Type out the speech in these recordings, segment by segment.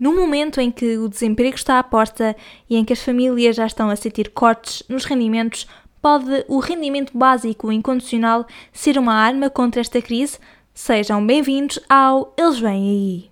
Num momento em que o desemprego está à porta e em que as famílias já estão a sentir cortes nos rendimentos, pode o rendimento básico incondicional ser uma arma contra esta crise? Sejam bem-vindos ao Eles Vêm Aí!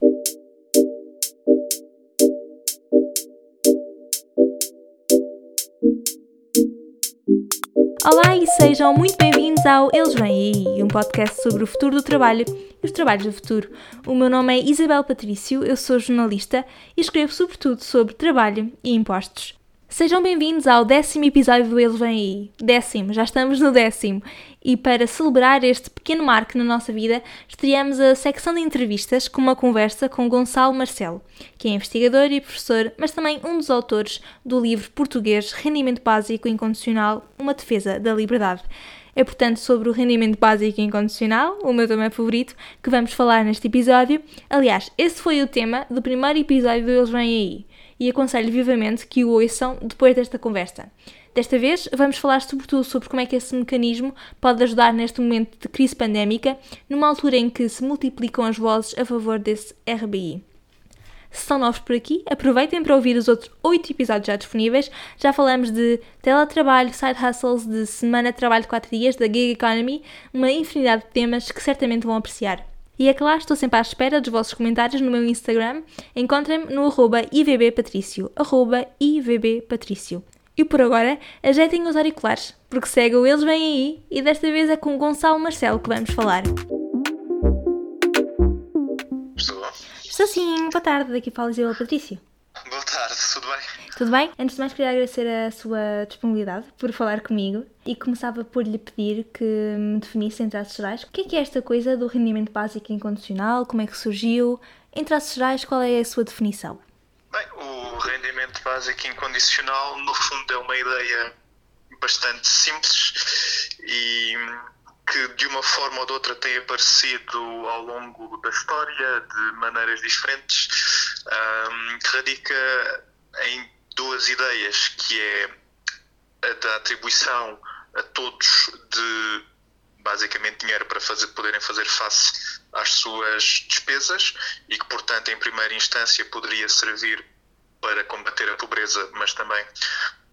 Olá e sejam muito bem-vindos ao Eles Vêm Aí, um podcast sobre o futuro do trabalho e os trabalhos do futuro. O meu nome é Isabel Patrício, eu sou jornalista e escrevo sobretudo sobre trabalho e impostos. Sejam bem-vindos ao décimo episódio do Eles Vêm Aí. Décimo, já estamos no décimo. E para celebrar este pequeno marco na nossa vida, estreamos a secção de entrevistas com uma conversa com Gonçalo Marcelo, que é investigador e professor, mas também um dos autores do livro português Rendimento Básico Incondicional Uma Defesa da Liberdade. É, portanto, sobre o rendimento básico incondicional, o meu tema favorito, que vamos falar neste episódio. Aliás, esse foi o tema do primeiro episódio do Eles Vêm Aí e aconselho vivamente que o ouçam depois desta conversa. Desta vez, vamos falar sobretudo sobre como é que esse mecanismo pode ajudar neste momento de crise pandémica, numa altura em que se multiplicam as vozes a favor desse RBI. Se são novos por aqui, aproveitem para ouvir os outros 8 episódios já disponíveis. Já falamos de teletrabalho, side hustles, de semana de trabalho de 4 dias, da gig economy, uma infinidade de temas que certamente vão apreciar. E é claro, estou sempre à espera dos vossos comentários no meu Instagram. Encontrem-me no arroba ivbpatricio, arroba ivbpatricio. E por agora, ajeitem os auriculares, porque o Eles Vêm Aí e desta vez é com Gonçalo Marcelo que vamos falar. Estou sim, boa tarde, daqui fala Isabel Patrício. Boa tarde, tudo bem? Tudo bem? Antes de mais, queria agradecer a sua disponibilidade por falar comigo e começava por lhe pedir que me definisse em traços gerais o que é, que é esta coisa do rendimento básico incondicional, como é que surgiu, em traços gerais, qual é a sua definição? Bem, o rendimento básico incondicional, no fundo, é uma ideia bastante simples e que de uma forma ou de outra tem aparecido ao longo da história de maneiras diferentes, um, que radica em duas ideias, que é a da atribuição a todos de basicamente dinheiro para fazer, poderem fazer face às suas despesas e que, portanto, em primeira instância poderia servir para combater a pobreza, mas também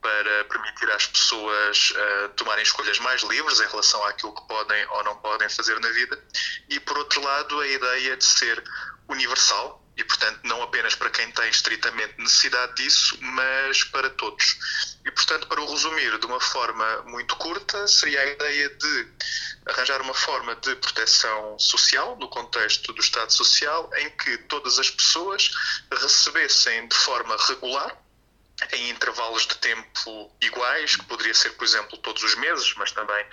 para permitir às pessoas uh, tomarem escolhas mais livres em relação àquilo que podem ou não podem fazer na vida. E, por outro lado, a ideia de ser universal, e, portanto, não apenas para quem tem estritamente necessidade disso, mas para todos. E, portanto, para o resumir de uma forma muito curta, seria a ideia de arranjar uma forma de proteção social, no contexto do Estado Social, em que todas as pessoas recebessem de forma regular, em intervalos de tempo iguais, que poderia ser, por exemplo, todos os meses, mas também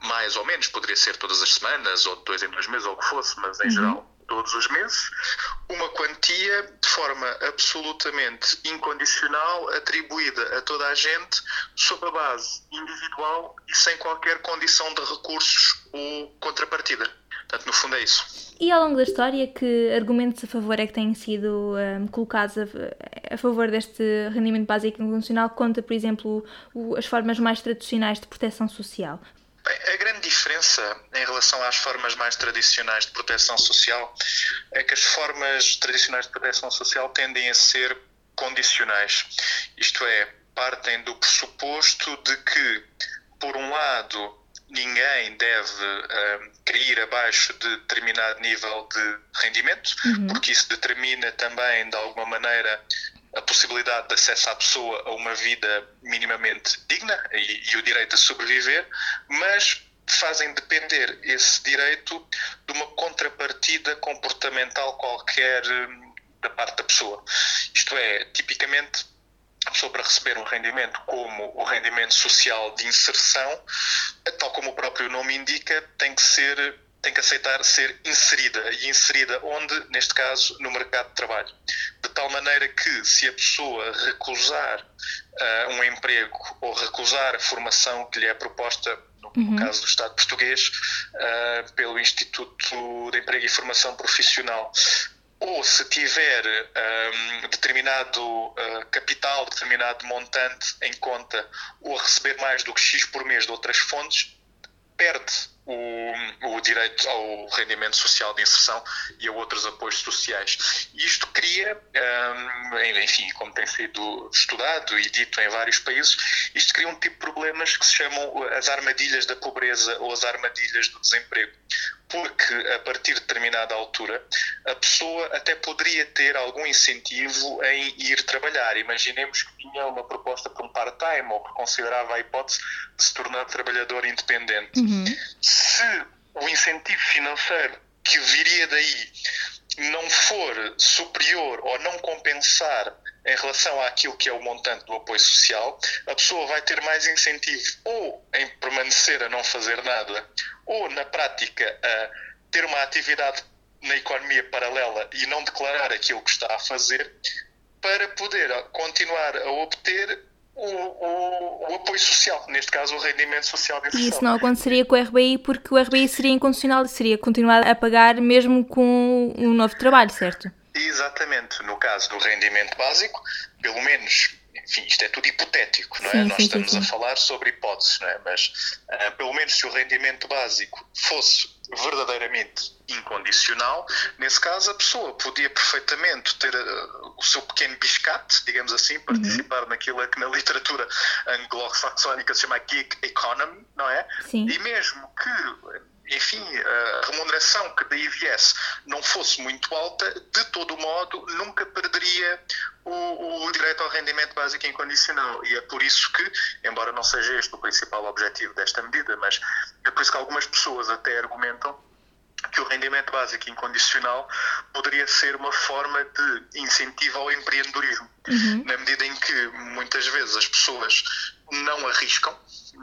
mais ou menos, poderia ser todas as semanas, ou de dois em dois meses, ou o que fosse, mas em uhum. geral todos os meses, uma quantia de forma absolutamente incondicional, atribuída a toda a gente, sob a base individual e sem qualquer condição de recursos ou contrapartida. Portanto, no fundo é isso. E ao longo da história, que argumentos a favor é que têm sido um, colocados a, a, favor deste rendimento básico incondicional contra, por exemplo, o, as formas mais tradicionais de proteção social? Bem, a grande diferença em relação às formas mais tradicionais de proteção social é que as formas tradicionais de proteção social tendem a ser condicionais. Isto é, partem do pressuposto de que, por um lado, ninguém deve uh, cair abaixo de determinado nível de rendimento, uhum. porque isso determina também, de alguma maneira, a possibilidade de acesso à pessoa a uma vida minimamente digna e, e o direito a sobreviver, mas fazem depender esse direito de uma contrapartida comportamental qualquer hum, da parte da pessoa. Isto é, tipicamente, a pessoa para receber um rendimento como o rendimento social de inserção, tal como o próprio nome indica, tem que ser tem que aceitar ser inserida. E inserida onde? Neste caso, no mercado de trabalho. De tal maneira que, se a pessoa recusar uh, um emprego ou recusar a formação que lhe é proposta, no uhum. caso do Estado português, uh, pelo Instituto de Emprego e Formação Profissional, ou se tiver um, determinado uh, capital, determinado montante em conta, ou a receber mais do que X por mês de outras fontes, perde o, o, direito ao rendimento social de inserção e a outros apoios sociais. Isto cria, um, enfim, como tem sido estudado e dito em vários países, isto cria um tipo de problemas que se chamam as armadilhas da pobreza ou as armadilhas do desemprego porque a partir de determinada altura a pessoa até poderia ter algum incentivo em ir trabalhar. Imaginemos que tinha uma proposta para um part-time ou que considerava a hipótese de se tornar trabalhador independente. Uhum. Se o incentivo financeiro que viria daí não for superior ou não compensar em relação àquilo que é o montante do apoio social, a pessoa vai ter mais incentivo ou em permanecer a não fazer nada, ou na prática a ter uma atividade na economia paralela e não declarar aquilo que está a fazer, para poder continuar a obter o, o, o, apoio social, neste caso o rendimento social de inserção. E isso não aconteceria com o RBI porque o RBI seria incondicional e seria continuar a pagar mesmo com um novo trabalho, certo? Exatamente. No caso do rendimento básico, pelo menos enfim, isto é tudo hipotético, não é? Sim, Nós sim, estamos sim. a falar sobre hipóteses, não é? Mas uh, pelo menos se o rendimento básico fosse verdadeiramente incondicional, nesse caso a pessoa podia perfeitamente ter uh, o seu pequeno biscate, digamos assim, uhum. participar uhum. naquilo que na literatura anglo-saxónica se chama gig economy, não é? Sim. E mesmo que enfim, a remuneração que daí viesse não fosse muito alta, de todo modo, nunca perderia o, o, direito ao rendimento básico incondicional. E é por isso que, embora não seja este o principal objetivo desta medida, mas é por isso que algumas pessoas até argumentam que o rendimento básico incondicional poderia ser uma forma de incentivo ao empreendedorismo, uhum. na medida em que muitas vezes as pessoas não arriscam,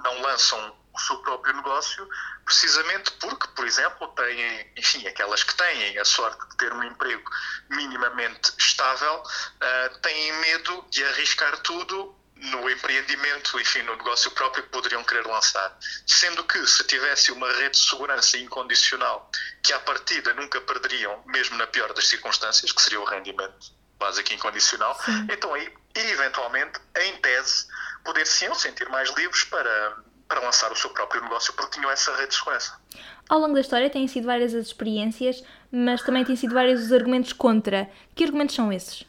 não lançam o seu próprio negócio, precisamente porque, por exemplo, têm, enfim, aquelas que têm a sorte de ter um emprego minimamente estável, uh, têm medo de arriscar tudo no empreendimento, enfim, no negócio próprio que poderiam querer lançar. Sendo que, se tivesse uma rede de segurança incondicional, que à partida nunca perderiam, mesmo na pior das circunstâncias, que seria o rendimento básico incondicional, Sim. então aí, eventualmente, em tese, poder-se sentir mais livres para para lançar o seu próprio negócio porque tinham essa rede de segurança. Ao longo da história têm sido várias as experiências, mas também têm sido vários os argumentos contra. Que argumentos são esses?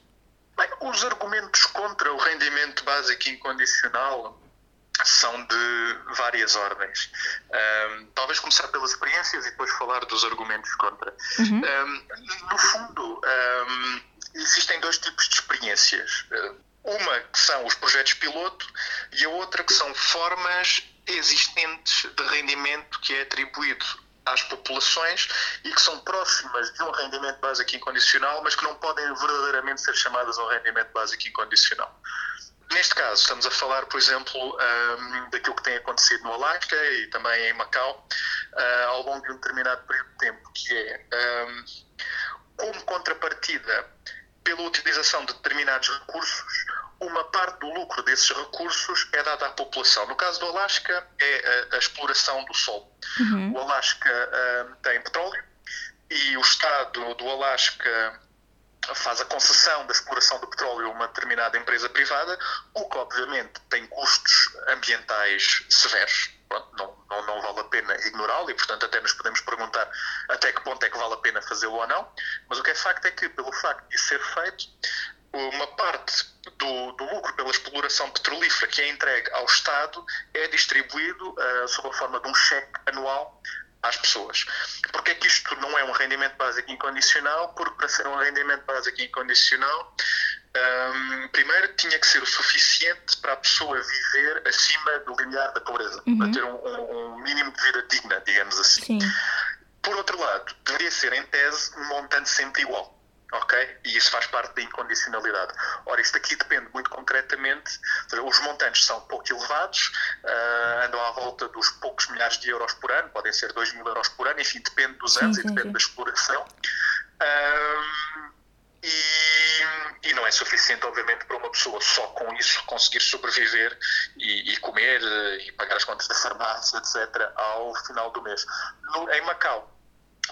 Bem, os argumentos contra o rendimento básico incondicional são de várias ordens. Um, talvez começar pelas experiências e depois falar dos argumentos contra. Uhum. Um, no fundo, um, existem dois tipos de experiências. Uma que são os projetos piloto e a outra que são formas existentes de rendimento que é atribuído às populações e que são próximas de um rendimento básico incondicional, mas que não podem verdadeiramente ser chamadas a um rendimento básico incondicional. Neste caso, estamos a falar, por exemplo, um, daquilo que tem acontecido no Alasca e também em Macau uh, ao longo de um determinado período de tempo, que é um, como contrapartida pela utilização de determinados recursos, uma parte do lucro desses recursos é dada à população. No caso do Alasca, é a, a exploração do sol. Uhum. O Alasca uh, tem petróleo e o Estado do Alasca faz a concessão da exploração do petróleo a uma determinada empresa privada, o que obviamente tem custos ambientais severos. Pronto, não, não, não, vale a pena ignorá-lo e, portanto, até nos podemos perguntar até que ponto é que vale a pena fazê-lo ou não. Mas o que é facto é que, pelo facto de ser feito, uma parte do, do, lucro pela exploração petrolífera que é entregue ao Estado é distribuído uh, sob a forma de um cheque anual às pessoas. Porque é que isto não é um rendimento básico incondicional? Porque para ser um rendimento básico incondicional, um, primeiro tinha que ser o suficiente para a pessoa viver acima do limiar da pobreza, uhum. para ter um, um, um, mínimo de vida digna, digamos assim. Sim. Por outro lado, deveria ser em tese um montante sempre igual ok? E isso faz parte da incondicionalidade. Ora, isto aqui depende muito concretamente, os montantes são pouco elevados, uh, andam à volta dos poucos milhares de euros por ano, podem ser 2 mil euros por ano, enfim, depende dos anos sim, sim, e depende sim. da exploração. Uh, e, e, não é suficiente, obviamente, para uma pessoa só com isso conseguir sobreviver e, e comer e pagar as contas da farmácia, etc., ao final do mês. No, em Macau,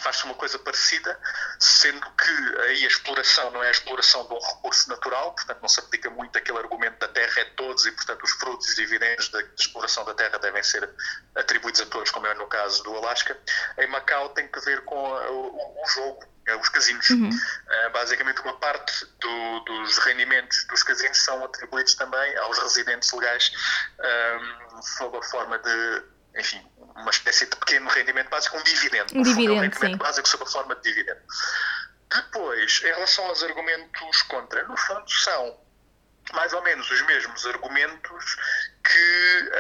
faz uma coisa parecida, sendo que aí a exploração não é a exploração de um recurso natural, portanto não se aplica muito aquele argumento da terra é de todos e, portanto, os frutos e dividendos da exploração da terra devem ser atribuídos a todos, como é no caso do Alasca. Em Macau tem que ver com o, o jogo, é, os casinos. Uhum. Uh, basicamente, uma parte do, dos rendimentos dos casinos são atribuídos também aos residentes legais um, sob a forma de, enfim, uma espécie de pequeno rendimento básico, um dividendo. Um dividendo, um rendimento sim. básico sob a forma de dividendo. Depois, em relação aos argumentos contra, no fundo são mais ou menos os mesmos argumentos que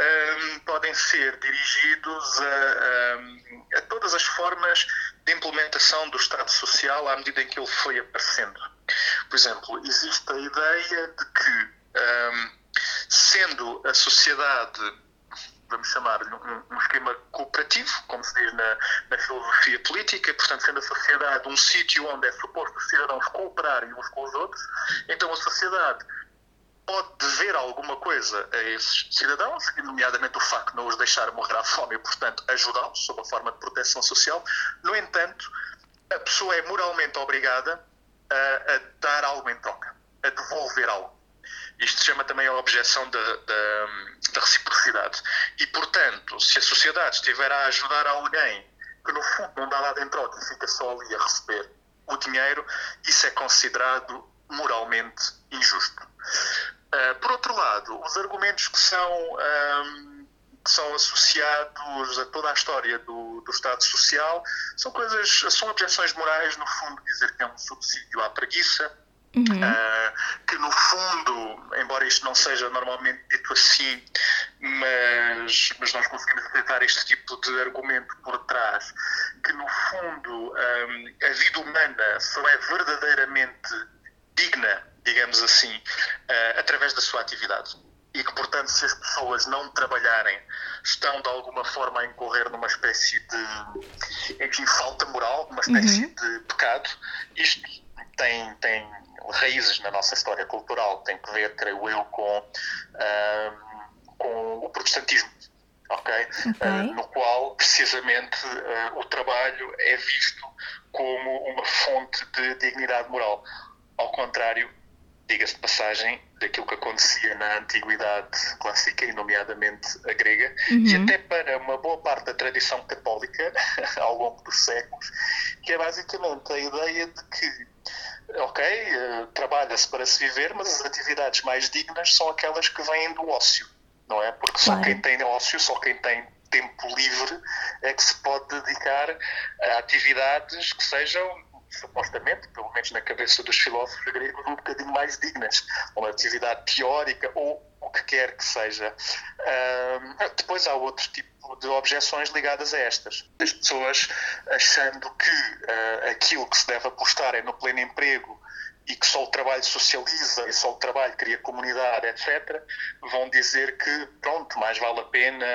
um, podem ser dirigidos a, um, a, todas as formas de implementação do Estado Social à medida em que ele foi aparecendo. Por exemplo, existe a ideia de que, um, sendo a sociedade vamos chamar-lhe um, um, esquema cooperativo, como se diz na, na, filosofia política, portanto, sendo a sociedade um sítio onde é suposto os cidadãos cooperarem uns com os outros, então a sociedade pode dever alguma coisa a esses cidadãos, nomeadamente o facto de não os deixar morrer à fome e, portanto, ajudá-los sob a forma de proteção social. No entanto, a pessoa é moralmente obrigada a, a dar algo em troca, a devolver algo. Isto chama também a objeção da, reciprocidade. E, portanto, se a sociedade estiver a ajudar alguém que, no fundo, não dá nada em troca e fica só ali a receber o dinheiro, isso é considerado moralmente injusto. Uh, por outro lado, os argumentos que são, um, que são associados a toda a história do, do Estado Social são coisas, são objeções morais, no fundo, dizer que é um subsídio à preguiça, Uhum. Uh, que no fundo, embora isto não seja normalmente dito assim, mas, mas nós conseguimos aceitar este tipo de argumento por trás, que no fundo um, a vida humana só é verdadeiramente digna digamos assim, uh, através da sua atividade. E que, portanto, se as pessoas não trabalharem, estão de alguma forma a incorrer numa espécie de, enfim, falta moral, uma espécie uhum. de pecado. Isto tem, tem raízes na nossa história cultural, tem que ver, creio eu, com, uh, com o protestantismo. Okay? okay. Uh, no qual precisamente uh, o trabalho é visto como uma fonte de dignidade moral. Ao contrário diga-se de passagem, daquilo que acontecia na antiguidade clássica, e nomeadamente a grega, uhum. e até para uma boa parte da tradição católica ao longo dos séculos, que é basicamente a ideia de que, ok, uh, trabalha-se para se viver, mas as atividades mais dignas são aquelas que vêm do ócio, não é? Porque claro. só quem tem ócio, só quem tem tempo livre é que se pode dedicar a atividades que sejam supostamente, pelo menos na cabeça dos filósofos gregos, um bocadinho mais dignas, uma atividade teórica ou o que quer que seja. Uh, depois há outro tipo de objeções ligadas a estas. As pessoas achando que uh, aquilo que se deve apostar é no pleno emprego e que só o trabalho socializa e só o trabalho cria comunidade, etc., vão dizer que, pronto, mais vale a pena.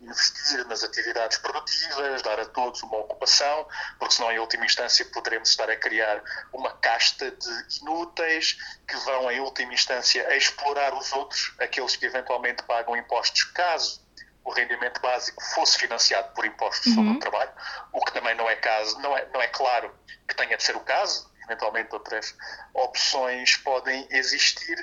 Investir nas atividades produtivas, dar a todos uma ocupação, porque senão, em última instância, poderemos estar a criar uma casta de inúteis que vão, em última instância, a explorar os outros, aqueles que eventualmente pagam impostos, caso o rendimento básico fosse financiado por impostos uhum. sobre o trabalho, o que também não é caso, não é, não é claro que tenha de ser o caso, eventualmente outras opções podem existir,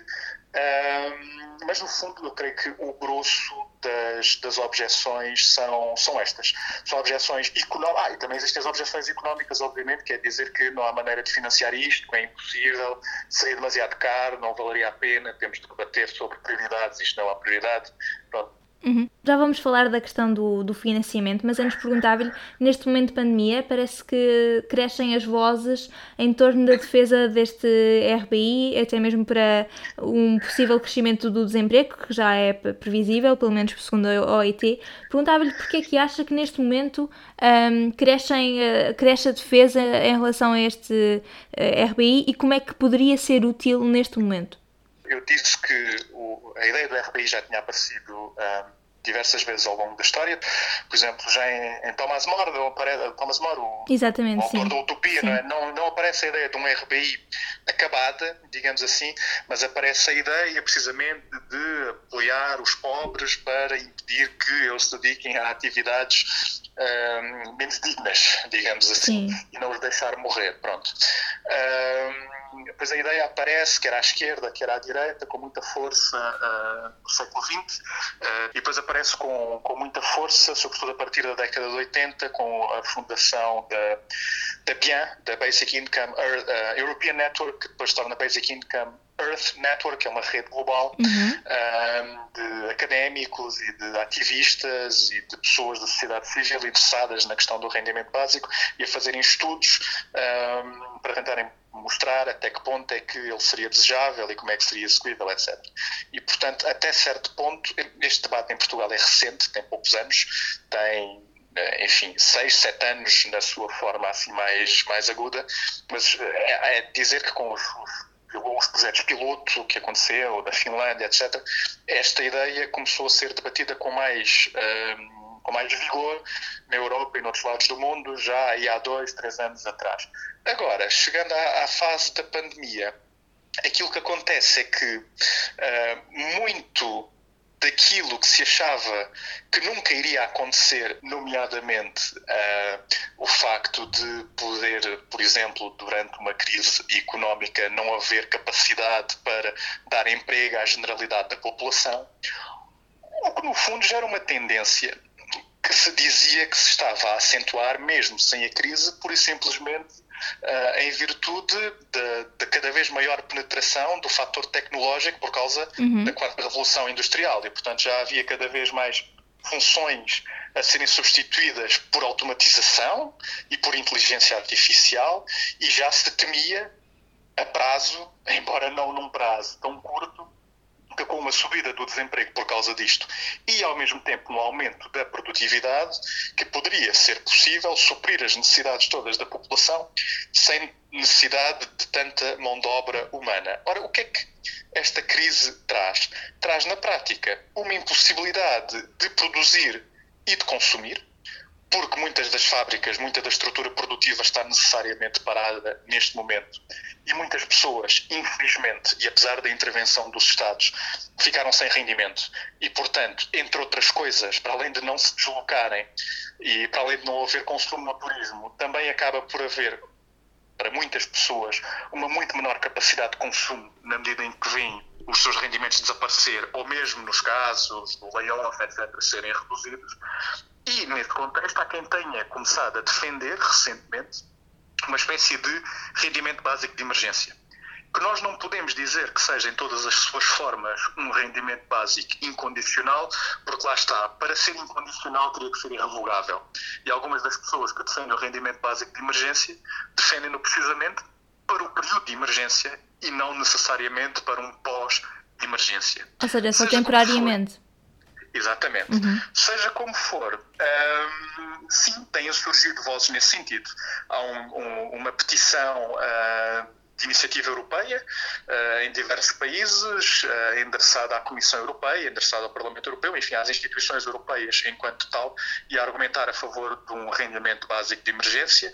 um, mas no fundo eu creio que o grosso das, das objeções são, são estas. São objeções económicas. Ah, e também existem as objeções económicas, obviamente, que é dizer que não há maneira de financiar isto, é impossível, seria demasiado caro, não valeria a pena, temos de debater sobre prioridades, isto não há prioridade. Pronto, Uhum. Já vamos falar da questão do, do financiamento, mas antes perguntava-lhe, neste momento de pandemia, parece que crescem as vozes em torno da defesa deste RBI, até mesmo para um possível crescimento do desemprego, que já é previsível, pelo menos segundo a OIT. Perguntava-lhe porque é que acha que neste momento um, crescem, uh, cresce a defesa em relação a este eh, RBI e como é que poderia ser útil neste momento? Eu disse que o, a ideia do RBI já tinha aparecido um, diversas vezes ao longo da história. Por exemplo, já em, em Thomas More, Thomas More o, Exatamente, o autor sim. da Utopia, não, é? não, não, aparece a ideia de um RBI acabada, digamos assim, mas aparece a ideia precisamente de apoiar os pobres para impedir que eles se dediquem a atividades uh, menos dignas, digamos assim, Sim. e não os deixar morrer. Pronto. Uh, depois a ideia aparece, quer à esquerda, quer à direita, com muita força uh, no século XX, uh, e depois aparece com, com muita força, sobretudo a partir da década de 80, com a fundação da, da BIAN, da Basic Income uh, European Network, que depois se torna Basic Income Earth Network, que é uma rede global uhum. um, de académicos e de ativistas e de pessoas da sociedade civil interessadas na questão do rendimento básico e a fazerem estudos um, para tentarem mostrar até que ponto é que ele seria desejável e como é que seria execuível, etc. E, portanto, até certo ponto, este debate em Portugal é recente, tem poucos anos, tem eh, enfim, seis, sete anos na sua forma assim mais, mais aguda, mas é, é dizer que com os, os projetos piloto que aconteceu, da Finlândia, etc., esta ideia começou a ser debatida com mais, um, com mais vigor na Europa e noutros lados do mundo já há dois, três anos atrás. Agora, chegando à, à fase da pandemia, aquilo que acontece é que uh, muito daquilo que se achava que nunca iria acontecer, nomeadamente uh, o facto de poder, por exemplo, durante uma crise económica, não haver capacidade para dar emprego à generalidade da população, o que no fundo gera uma tendência que se dizia que se estava a acentuar, mesmo sem a crise, por e simplesmente uh, em virtude da cada vez maior penetração do fator tecnológico por causa uhum. da quarta revolução industrial e, portanto, já havia cada vez mais funções a serem substituídas por automatização e por inteligência artificial e já se temia a prazo, embora não num prazo tão curto, com uma subida do desemprego por causa disto e, ao mesmo tempo, um aumento da produtividade, que poderia ser possível suprir as necessidades todas da população sem necessidade de tanta mão de obra humana. Ora, o que é que esta crise traz? Traz, na prática, uma impossibilidade de produzir e de consumir, porque muitas das fábricas, muita da estrutura produtiva está necessariamente parada neste momento e muitas pessoas, infelizmente, e apesar da intervenção dos Estados, ficaram sem rendimento e, portanto, entre outras coisas, para além de não se deslocarem e para além de não haver consumo no turismo, também acaba por haver para muitas pessoas uma muito menor capacidade de consumo na medida em que vêm os seus rendimentos desaparecer ou mesmo nos casos do layoff, etc., serem reduzidos e, nesse contexto, há quem tenha começado a defender recentemente uma espécie de rendimento básico de emergência. Que nós não podemos dizer que seja em todas as suas formas um rendimento básico incondicional, porque lá está, para ser incondicional teria que ser irrevogável. E algumas das pessoas que defendem o rendimento básico de emergência defendem-no precisamente para o período de emergência e não necessariamente para um pós-emergência. Ou seja, só seja temporariamente. Exatamente. Uhum. Seja como for, um, sim, têm surgido vozes nesse sentido. Há um, um, uma petição uh, de iniciativa europeia uh, em diversos países, uh, endereçada à Comissão Europeia, endereçada ao Parlamento Europeu, enfim, às instituições europeias enquanto tal, e a argumentar a favor de um rendimento básico de emergência,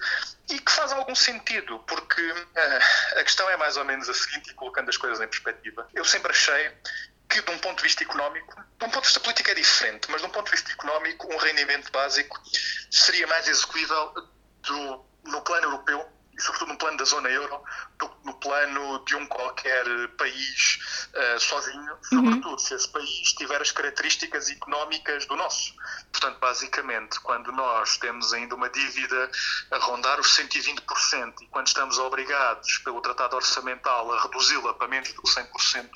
e que faz algum sentido, porque uh, a questão é mais ou menos a seguinte, e colocando as coisas em perspectiva. Eu sempre achei que, de um ponto de vista económico, de um ponto de vista político é diferente, mas de um ponto de vista económico, um rendimento básico seria mais execuível do, no plano europeu e, sobretudo, no plano da zona euro, do que no plano de um qualquer país uh, sozinho, uhum. sobretudo uhum. se esse país tiver as características económicas do nosso. Portanto, basicamente, quando nós temos ainda uma dívida a rondar os 120% e quando estamos obrigados pelo Tratado Orçamental a reduzi-la para menos do que 100%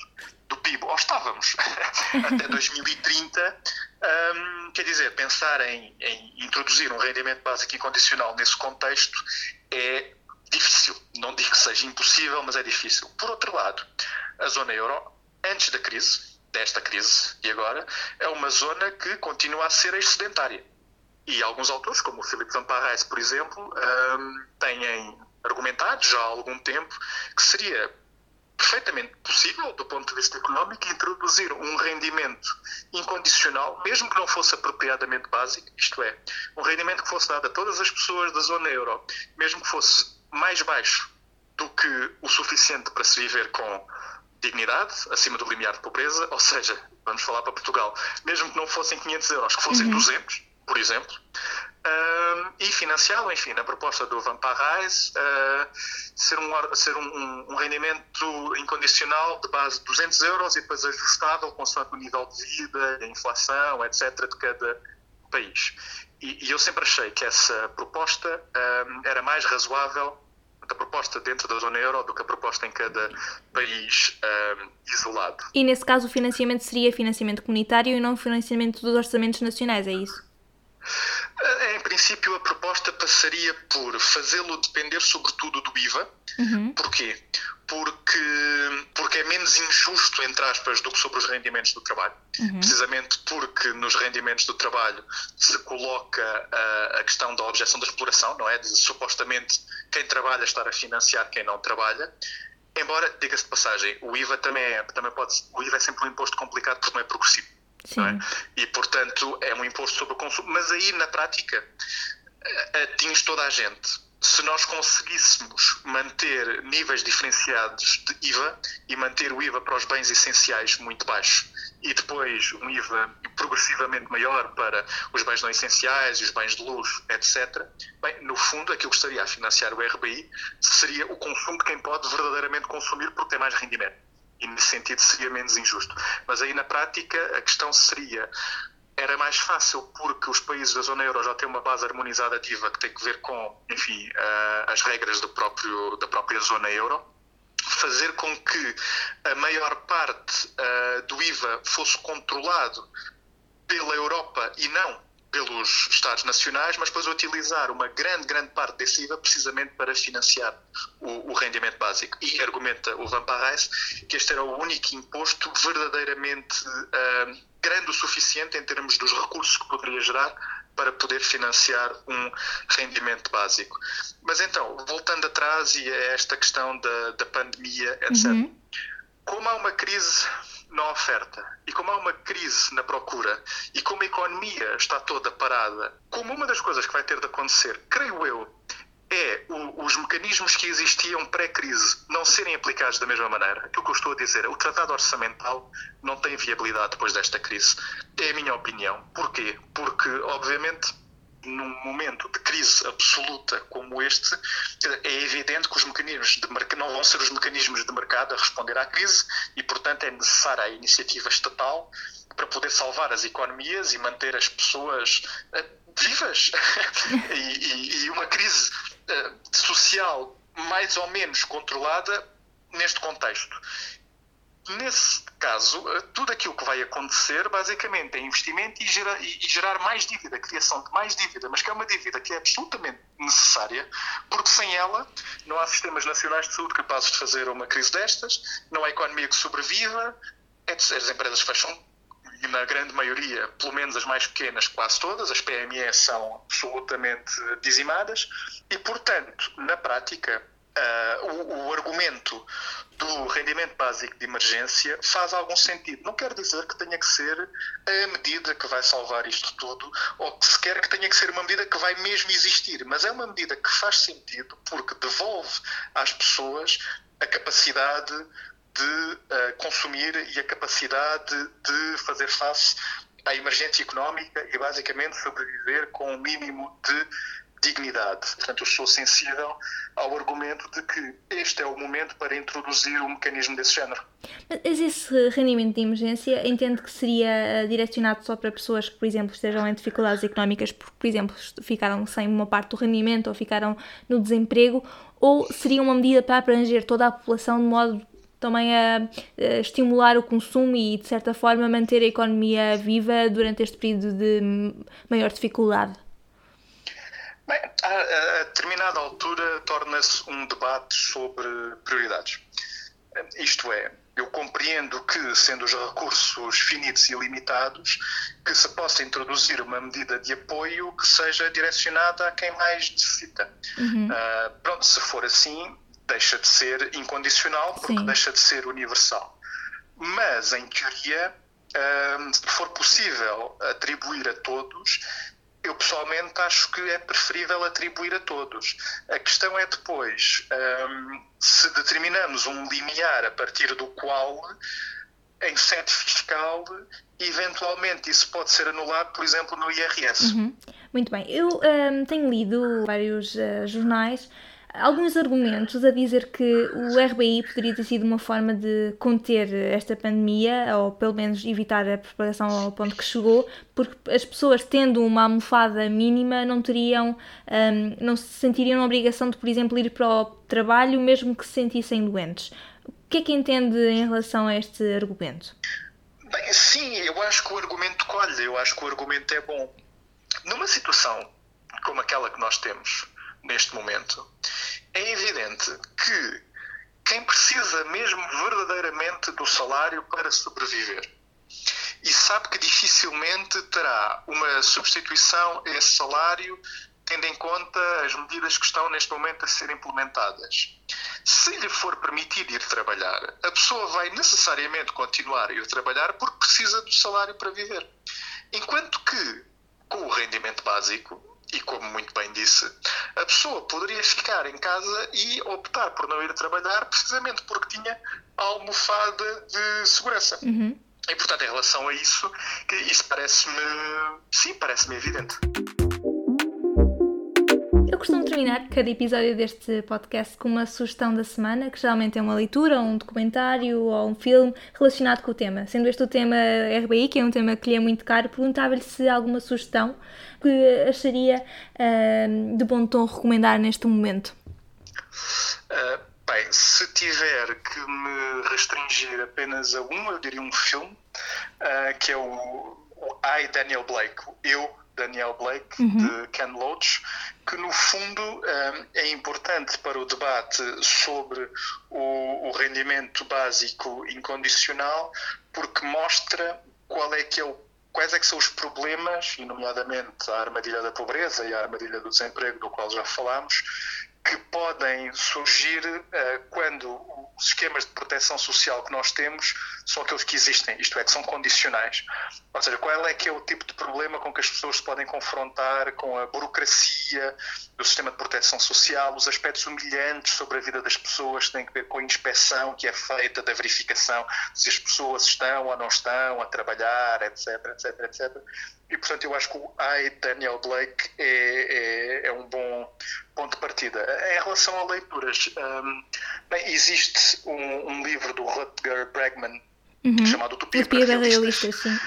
do PIB, ou estávamos até 2030, um, quer dizer, pensar em, em, introduzir um rendimento básico incondicional nesse contexto é difícil. Não digo que seja impossível, mas é difícil. Por outro lado, a zona euro, antes da crise, desta crise e agora, é uma zona que continua a ser excedentária. E alguns autores, como o Filipe Zamparrais, por exemplo, um, têm argumentado já há algum tempo que seria perfeitamente possível, do ponto de vista económico, introduzir um rendimento incondicional, mesmo que não fosse apropriadamente básico, isto é, um rendimento que fosse dado a todas as pessoas da zona euro, mesmo que fosse mais baixo do que o suficiente para se viver com dignidade, acima do limiar de pobreza, ou seja, vamos falar para Portugal, mesmo que não fossem 500 euros, que fossem uhum. 200, por exemplo, e financiá-lo, enfim, na proposta do Van Parrais, uh, ser, um, ser um, um, rendimento incondicional de base de 200 euros e depois ajustável consoante o nível de vida, a inflação, etc., de cada país. E, e eu sempre achei que essa proposta era mais razoável a proposta dentro da zona euro do que a proposta em cada país um, isolado. E nesse caso o financiamento seria financiamento comunitário e não financiamento dos orçamentos nacionais, é isso? Em princípio, a proposta passaria por fazê-lo depender sobretudo do IVA. Uhum. Porquê? Porque, porque é menos injusto, entre aspas, do que sobre os rendimentos do trabalho. Uhum. Precisamente porque nos rendimentos do trabalho se coloca a, a questão da objeção da exploração, não é? De, supostamente quem trabalha estar a financiar quem não trabalha. Embora, diga-se de passagem, o IVA também é, também pode, o IVA é sempre um imposto complicado porque não é progressivo. É? E, portanto, é um imposto sobre o consumo. Mas aí, na prática, atinge toda a gente. Se nós conseguíssemos manter níveis diferenciados de IVA e manter o IVA para os bens essenciais muito baixo e depois um IVA progressivamente maior para os bens não essenciais e os bens de luxo, etc., bem, no fundo, aquilo que estaria a financiar o RBI seria o consumo de quem pode verdadeiramente consumir porque tem mais rendimento e nesse sentido seria menos injusto. Mas aí na prática a questão seria era mais fácil porque os países da zona euro já têm uma base harmonizada ativa que tem que ver com, enfim, uh, as regras do próprio, da própria zona euro, fazer com que a maior parte uh, do IVA fosse controlado pela Europa e não pelos Estados nacionais, mas depois utilizar uma grande, grande parte desse IVA precisamente para financiar o, o rendimento básico. E argumenta o Van Parrais que este era o único imposto verdadeiramente uh, grande o suficiente em termos dos recursos que poderia gerar para poder financiar um rendimento básico. Mas então, voltando atrás e a esta questão da, da pandemia, etc. Uhum. Como há uma crise na oferta e como há uma crise na procura e como a economia está toda parada, como uma das coisas que vai ter de acontecer, creio eu, é o, os mecanismos que existiam pré-crise não serem aplicados da mesma maneira. Aquilo que eu estou a dizer é o tratado orçamental não tem viabilidade depois desta crise. É a minha opinião. Porquê? Porque, obviamente, num momento de crise absoluta como este, é evidente que os mecanismos de mercado não vão ser os mecanismos de mercado a responder à crise e, portanto, é necessária a iniciativa estatal para poder salvar as economias e manter as pessoas uh, vivas. e, e, e, uma crise uh, social mais ou menos controlada neste contexto. Nesse caso, eh, tudo aquilo que vai acontecer basicamente é investimento e, gera, e, gerar mais dívida, criação de mais dívida, mas que é uma dívida que é absolutamente necessária, porque sem ela não há sistemas nacionais de saúde capazes de fazer uma crise destas, não há economia que sobreviva, as empresas fecham e na grande maioria, pelo menos as mais pequenas, quase todas, as PME são absolutamente dizimadas e, portanto, na prática, uh, o, o, argumento do rendimento básico de emergência faz algum sentido. Não quer dizer que tenha que ser a medida que vai salvar isto tudo, ou que sequer que tenha que ser uma medida que vai mesmo existir, mas é uma medida que faz sentido porque devolve às pessoas a capacidade de uh, consumir e a capacidade de fazer face à emergência económica e basicamente sobreviver com o um mínimo de dignidade. Portanto, eu sou sensível ao argumento de que este é o momento para introduzir um mecanismo desse género. Mas esse rendimento de emergência entende que seria eh, direcionado só para pessoas que, por exemplo, estejam em dificuldades económicas porque, por exemplo, ficaram sem uma parte do rendimento ou ficaram no desemprego, ou seria uma medida para abranger toda a população de modo também a, a, estimular o consumo e, de certa forma, manter a economia viva durante este período de maior dificuldade? Bem, a, a determinada altura torna-se um debate sobre prioridades. Isto é, eu compreendo que, sendo os recursos finitos e limitados, que se possa introduzir uma medida de apoio que seja direcionada a quem mais necessita. Uhum. Uh, pronto, se for assim, deixa de ser incondicional porque Sim. deixa de ser universal. Mas, em teoria, uh, se for possível atribuir a todos, eu pessoalmente acho que é preferível atribuir a todos. A questão é depois um, se determinamos um limiar a partir do qual em sede fiscal eventualmente isso pode ser anulado, por exemplo, no IRS. Uhum. Muito bem. Eu um, tenho lido vários uh, jornais alguns argumentos a dizer que o RBI poderia ter sido uma forma de conter esta pandemia, ou pelo menos evitar a propagação ao ponto que chegou, porque as pessoas tendo uma almofada mínima não teriam, um, não se sentiriam na obrigação de, por exemplo, ir para o trabalho mesmo que se sentissem doentes. O que é que entende em relação a este argumento? Bem, sim, eu acho que o argumento colhe, eu acho que o argumento é bom. Numa situação como aquela que nós temos, neste momento, é evidente que quem precisa mesmo verdadeiramente do salário para sobreviver e sabe que dificilmente terá uma substituição a esse salário, tendo em conta as medidas que estão neste momento a ser implementadas. Se lhe for permitido ir trabalhar, a pessoa vai necessariamente continuar a ir trabalhar porque precisa do salário para viver. Enquanto que, com o rendimento básico, e como muito bem disse, a pessoa poderia ficar em casa e optar por não ir trabalhar precisamente porque tinha a almofada de segurança. Uhum. E portanto, em relação a isso, isso parece-me, sim, parece-me evidente. Terminar cada episódio deste podcast com uma sugestão da semana, que geralmente é uma leitura, um documentário ou um filme relacionado com o tema. Sendo este o tema RBI, que é um tema que lhe é muito caro, perguntava-lhe se há alguma sugestão que acharia uh, de bom tom recomendar neste momento. Uh, bem, se tiver que me restringir apenas a um, eu diria um filme, uh, que é o, o I, Daniel Blake, Eu, Daniel Blake, uhum. de Ken Loach, que no fundo um, é importante para o debate sobre o, o, rendimento básico incondicional, porque mostra qual é que é o, quais é que são os problemas, e nomeadamente a armadilha da pobreza e a armadilha do desemprego, do qual já falámos, que podem surgir uh, quando os esquemas de proteção social que nós temos são aqueles que existem, isto é, que são condicionais. Ou seja, qual é que é o tipo de problema com que as pessoas se podem confrontar com a burocracia do sistema de proteção social, os aspectos humilhantes sobre a vida das pessoas que têm a ver com a inspeção que é feita da verificação se as pessoas estão ou não estão a trabalhar, etc, etc, etc. E, portanto, eu acho que o I, Daniel Blake, é, é, é um bom ponto de partida. Em relação a leituras, um, bem, existe um, um, livro do Rutger Bregman uhum. chamado Utopia, Utopia para Realistas, sim.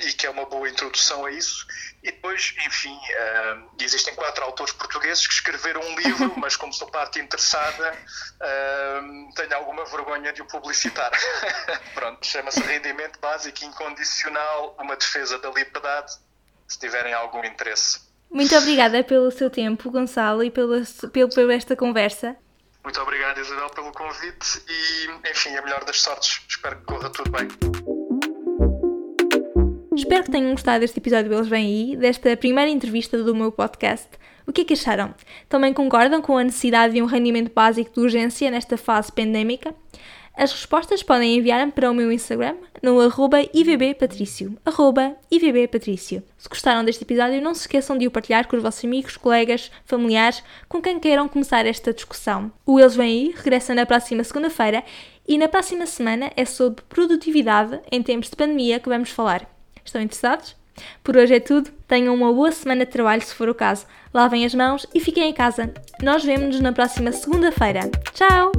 E que é uma boa introdução a isso. E depois, enfim, existem quatro autores portugueses que escreveram um livro, mas como sou parte interessada, tenho alguma vergonha de o publicitar. Pronto, chama-se Rendimento Básico Incondicional, uma defesa da liberdade, se tiverem algum interesse. Muito obrigada pelo seu tempo, Gonçalo, e pela, pelo, por esta conversa. Muito obrigado, Isabel, pelo convite e, enfim, a melhor das sortes. Espero que corra tudo bem. Espero que tenham gostado deste episódio Eles Vêm Aí, desta primeira entrevista do meu podcast. O que é que acharam? Também concordam com a necessidade de um rendimento básico de urgência nesta fase pandémica? As respostas podem enviar-me para o meu Instagram no arroba ivbpatricio, arroba ivbpatricio. Se gostaram deste episódio, não se esqueçam de o partilhar com os vossos amigos, colegas, familiares, com quem queiram começar esta discussão. O Eles Vêm Aí regressa na próxima segunda-feira e na próxima semana é sobre produtividade em tempos de pandemia que vamos falar. Estão interessados? Por hoje é tudo. Tenham uma boa semana de trabalho se for o caso. Lavem as mãos e fiquem em casa. Nós vemos-nos na próxima segunda-feira. Tchau!